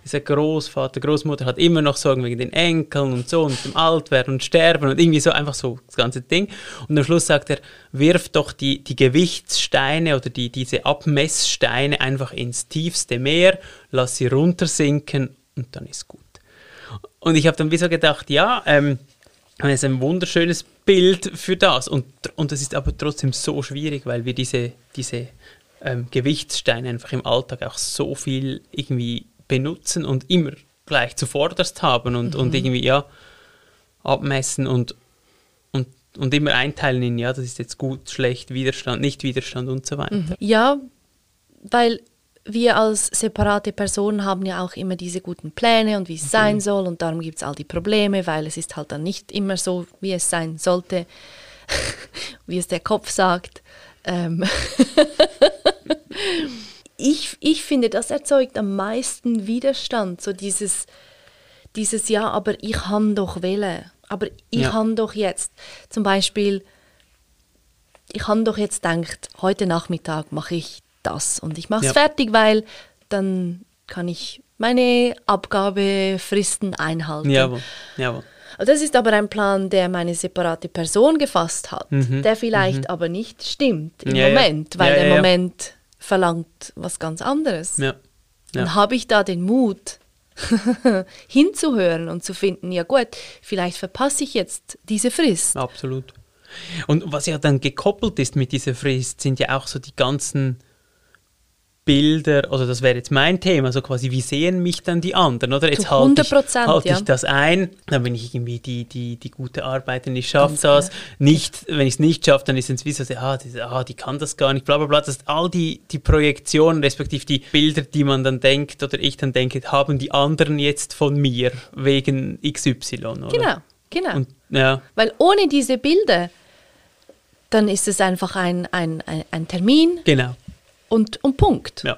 ist der Großvater, Großmutter hat immer noch Sorgen wegen den Enkeln und so und dem Altwerden und Sterben und irgendwie so einfach so das ganze Ding und am Schluss sagt er, wirf doch die, die Gewichtssteine oder die, diese Abmesssteine einfach ins tiefste Meer, lass sie runtersinken und dann ist gut. Und ich habe dann wie so gedacht, ja, ähm, das ist ein wunderschönes Bild für das. Und, und das ist aber trotzdem so schwierig, weil wir diese, diese ähm, Gewichtssteine einfach im Alltag auch so viel irgendwie benutzen und immer gleich zuvorderst haben und, und irgendwie, ja, abmessen und, und, und immer einteilen in, ja, das ist jetzt gut, schlecht, Widerstand, nicht Widerstand und so weiter. ja, weil wir als separate Personen haben ja auch immer diese guten Pläne und wie es sein soll und darum gibt es all die Probleme, weil es ist halt dann nicht immer so, wie es sein sollte, wie es der Kopf sagt. Ähm ich, ich finde, das erzeugt am meisten Widerstand, so dieses, dieses Ja, aber ich han doch Wille, aber ich Ja. han doch jetzt. Zum Beispiel, ich han doch jetzt gedacht, heute Nachmittag mache ich das und ich mache es Ja. fertig, weil dann kann ich meine Abgabefristen einhalten. Jawohl, jawohl. Das ist aber ein Plan, der meine separate Person gefasst hat, der vielleicht aber nicht stimmt im Mhm. Ja. Moment, weil Ja, der. Moment verlangt was ganz anderes. Ja. habe ich da den Mut, hinzuhören und zu finden, ja gut, vielleicht verpasse ich jetzt diese Frist. Absolut. Und was ja dann gekoppelt ist mit dieser Frist, sind ja auch so die ganzen Bilder, oder das wäre jetzt mein Thema, so quasi, wie sehen mich dann die anderen, oder? Jetzt halte ich, 100%, halte ich ja. das ein, dann bin ich irgendwie die, die, die gute Arbeiterin, ich schaffe das. Nicht, wenn ich es nicht schaffe, dann ist es wie so, ah die, ah, die kann das gar nicht, bla bla bla. Das ist all die, die Projektionen, respektive die Bilder, die man dann denkt, oder ich dann denke, haben die anderen jetzt von mir wegen XY, oder? Genau, genau. Und, ja, Weil ohne diese Bilder, dann ist es einfach ein, ein, ein, ein Termin genau. Und, und Punkt. Ja.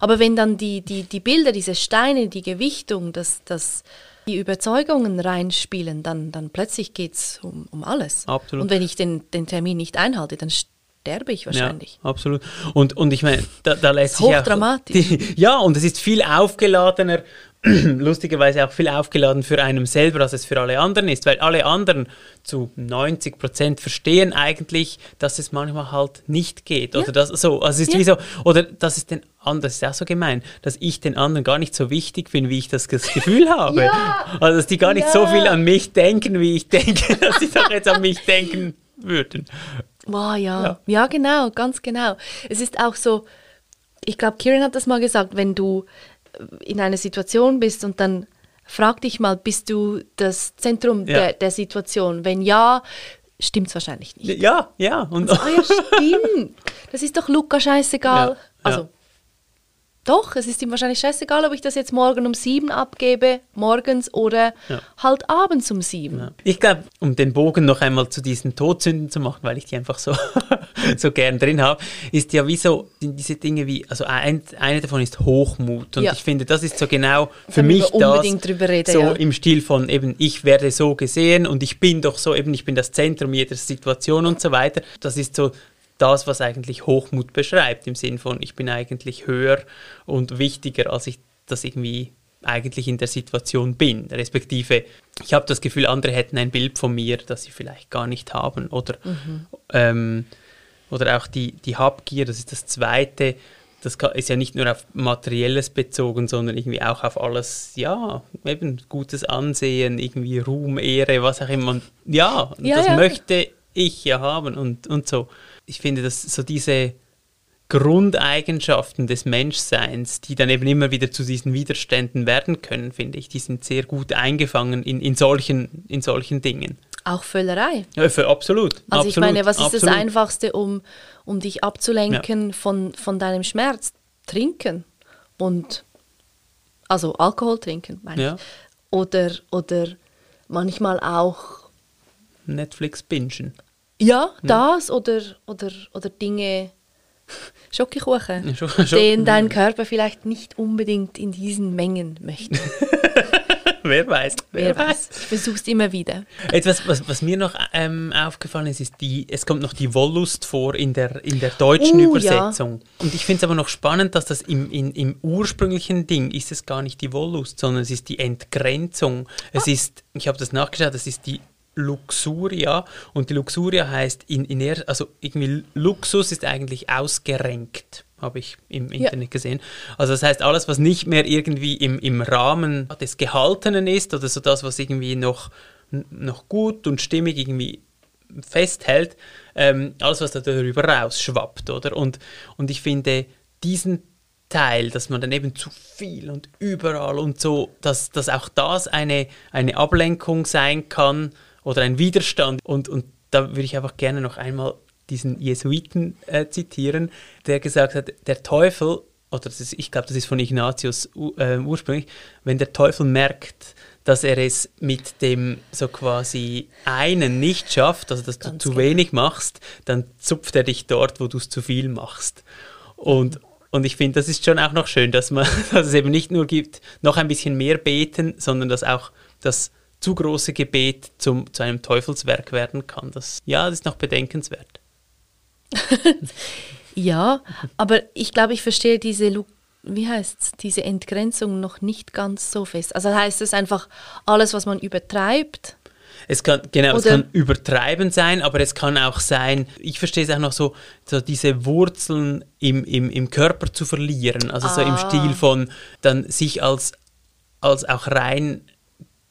Aber wenn dann die, die, die Bilder, diese Steine, die Gewichtung, das, das, die Überzeugungen reinspielen, dann, dann plötzlich geht es um, um alles. Absolut. Und wenn ich den, den Termin nicht einhalte, dann sterbe ich wahrscheinlich. Ja, absolut. Und, und ich meine, da, da lässt sich Hochdramatisch. auch... Die, ja, und es ist viel aufgeladener, lustigerweise auch viel aufgeladen für einen selber, als es für alle anderen ist, weil alle anderen zu 90 Prozent verstehen eigentlich, dass es manchmal halt nicht geht. Oder das so, also es ist Ja. wie so, oder dass es den anderen, das ist auch so gemein, dass ich den anderen gar nicht so wichtig bin, wie ich das Ge- Gefühl habe. Ja. Also dass die gar nicht so Ja. viel an mich denken, wie ich denke, dass sie doch jetzt an mich denken würden. Wow, ja. Ja. ja. genau, ganz genau. Es ist auch so, ich glaube, Kieran hat das mal gesagt, wenn du in einer Situation bist und dann frag dich mal, bist du das Zentrum Ja. der, der Situation? Wenn ja, stimmt es wahrscheinlich nicht. Ja, ja. Und, Ah ja, stimmt. Das ist doch Luca scheißegal. Ja, Also. Doch, es ist ihm wahrscheinlich scheißegal, ob ich das jetzt morgen um sieben abgebe, morgens oder Ja. halt abends um sieben. Ja. Ich glaube, um den Bogen noch einmal zu diesen Todsünden zu machen, weil ich die einfach so so gern drin habe, ist ja wie so diese Dinge wie, also ein, eine davon ist Hochmut. Und Ja. ich finde, das ist so genau für Können mich das, reden, so im Stil von eben, ich werde so gesehen und ich bin doch so eben, ich bin das Zentrum jeder Situation und so weiter. Das ist so das, was eigentlich Hochmut beschreibt, im Sinn von, ich bin eigentlich höher und wichtiger, als ich das irgendwie eigentlich in der Situation bin. Respektive, ich habe das Gefühl, andere hätten ein Bild von mir, das sie vielleicht gar nicht haben. Oder, ähm, oder auch die, die Habgier, das ist das Zweite. Das ist ja nicht nur auf Materielles bezogen, sondern irgendwie auch auf alles, ja, eben gutes Ansehen, irgendwie Ruhm, Ehre, was auch immer. Ja, Ja, das ja. möchte ich ja haben und, und so. Ich finde, dass so diese Grundeigenschaften des Menschseins, die dann eben immer wieder zu diesen Widerständen werden können, finde ich, die sind sehr gut eingefangen in, in, solchen, in solchen Dingen. Auch Völlerei. Ja, für, absolut. Also ich absolut, meine, was ist das. Einfachste, um, um dich abzulenken von, von deinem Schmerz? Trinken. Und also Alkohol trinken, meine Ja. ich. Oder, oder manchmal auch, Netflix bingen. Ja, das oder, oder, oder Dinge, Schokokuchen, Ja, Scho- Scho- den dein Körper vielleicht nicht unbedingt in diesen Mengen möchte. Wer weiß. Wer weiß. Ich versuche es immer wieder. Etwas, was, was mir noch ähm, aufgefallen ist, ist die, es kommt noch die Wollust vor in der, in der deutschen ja. Übersetzung. Und ich finde es aber noch spannend, dass das im, in, im ursprünglichen Ding ist es gar nicht die Wollust, sondern es ist die Entgrenzung. Es ist, ich habe das nachgeschaut, es ist die Luxuria und die Luxuria heißt in, in er, also irgendwie Luxus ist eigentlich ausgerenkt, habe ich im Ja. Internet gesehen. Also das heißt alles, was nicht mehr irgendwie im, im Rahmen des Gehaltenen ist oder so das, was irgendwie noch, noch gut und stimmig irgendwie festhält, ähm, alles, was da darüber rausschwappt, oder? Und, und ich finde, diesen Teil, dass man dann eben zu viel und überall und so, dass, dass auch das eine, eine Ablenkung sein kann oder ein Widerstand. Und, und da würde ich einfach gerne noch einmal diesen Jesuiten äh, zitieren, der gesagt hat, der Teufel, oder ist, ich glaube, das ist von Ignatius äh, ursprünglich, wenn der Teufel merkt, dass er es mit dem so quasi einen nicht schafft, also dass Ganz du zu genau. wenig machst, dann zupft er dich dort, wo du es zu viel machst. Und, und ich finde, das ist schon auch noch schön, dass, man, dass es eben nicht nur gibt, noch ein bisschen mehr beten, sondern dass auch das zu große Gebet zum, zu einem Teufelswerk werden kann. Das, ja, das ist noch bedenkenswert. Ja, aber ich glaube, ich verstehe diese, Lu wie heißt's, diese Entgrenzung noch nicht ganz so fest. Also heißt es einfach, alles, was man übertreibt, Es kann, genau, es kann übertreiben sein, aber es kann auch sein, ich verstehe es auch noch so, so diese Wurzeln im, im, im Körper zu verlieren. Also so im Ah. Stil von dann sich als, als auch rein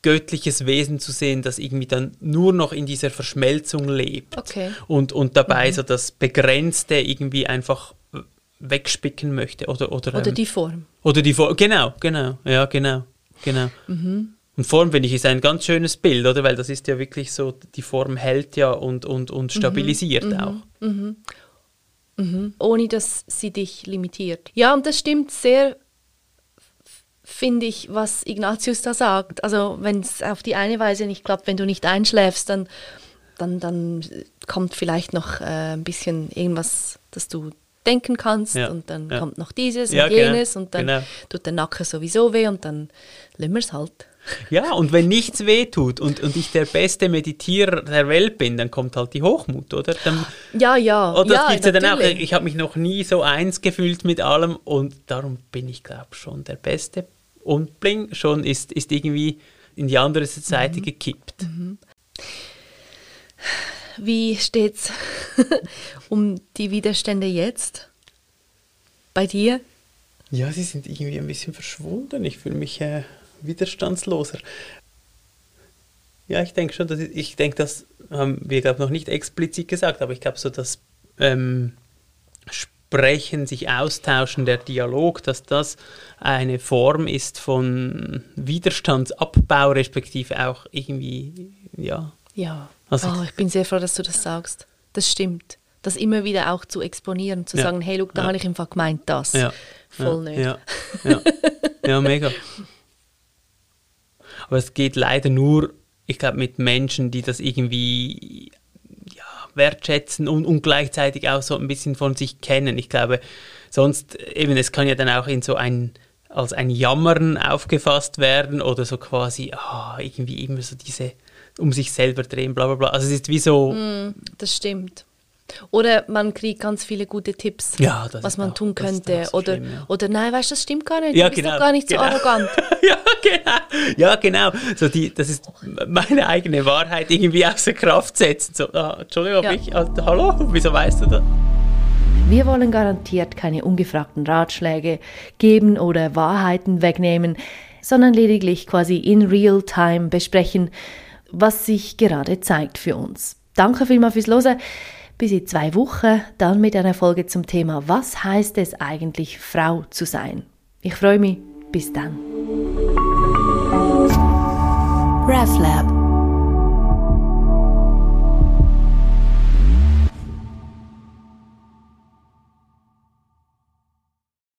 göttliches Wesen zu sehen, das irgendwie dann nur noch in dieser Verschmelzung lebt. Okay. Und, und dabei so das Begrenzte irgendwie einfach wegspicken möchte. Oder, oder, oder ähm, die Form. oder die Form, genau, genau, ja, genau, genau. Und Form, finde ich, ist ein ganz schönes Bild, oder? Weil das ist ja wirklich so, die Form hält ja und, und, und stabilisiert auch. ohne dass sie dich limitiert. Ja, und das stimmt sehr, finde ich, was Ignatius da sagt. Also wenn es auf die eine Weise nicht klappt, wenn du nicht einschläfst, dann, dann, dann kommt vielleicht noch äh, ein bisschen irgendwas, das du denken kannst Ja, und dann ja. kommt noch dieses Ja, und genau, jenes und dann genau. tut der Nacken sowieso weh und dann lassen wir es halt. Ja, und wenn nichts wehtut und, und ich der beste Meditierer der Welt bin, dann kommt halt die Hochmut, oder? Dann, Ja, ja. oder das ja, gibt's ja dann auch. Ich habe mich noch nie so eins gefühlt mit allem und darum bin ich, glaube schon der Beste. Und bling, schon ist, ist irgendwie in die andere Seite Mhm. gekippt. Wie steht's um die Widerstände jetzt? Bei dir? Ja, sie sind irgendwie ein bisschen verschwunden. Ich fühle mich äh, widerstandsloser. Ja, ich denke schon, dass ich, ich denke, das haben wir, glaube noch nicht explizit gesagt, aber ich glaube so, dass ähm, Sprechen, sich austauschen, der Dialog, dass das eine Form ist von Widerstandsabbau, respektive auch irgendwie, ja, Ja. Also- oh, ich bin sehr froh, dass du das sagst. Das stimmt. Das immer wieder auch zu exponieren, zu Ja. sagen, hey, look, da Ja. habe ich im Fall gemeint, das. Ja. Voll ja, nicht. Ja, mega. Aber es geht leider nur, ich glaube, mit Menschen, die das irgendwie ja, wertschätzen und, und gleichzeitig auch so ein bisschen von sich kennen. Ich glaube, sonst eben, es kann ja dann auch in so ein als ein Jammern aufgefasst werden oder so quasi, ah, irgendwie immer so diese um sich selber drehen, bla bla bla. Also es ist wie so. Mm, das stimmt. Oder man kriegt ganz viele gute Tipps, ja, was man auch, tun könnte. So oder, schlimm, ja. oder nein, weißt du, das stimmt gar nicht. Ja, du bist genau, doch gar nicht genau. so arrogant. ja, genau. Ja, genau. So die, das ist meine eigene Wahrheit irgendwie außer Kraft setzen. So, ah, Entschuldigung, ja. ich, ah, hallo, wieso weißt du das? Wir wollen garantiert keine ungefragten Ratschläge geben oder Wahrheiten wegnehmen, sondern lediglich quasi in real time besprechen, was sich gerade zeigt für uns. Danke vielmals fürs Hören. Bis in zwei Wochen, dann mit einer Folge zum Thema Was heißt es eigentlich, Frau zu sein? Ich freue mich. Bis dann. RefLab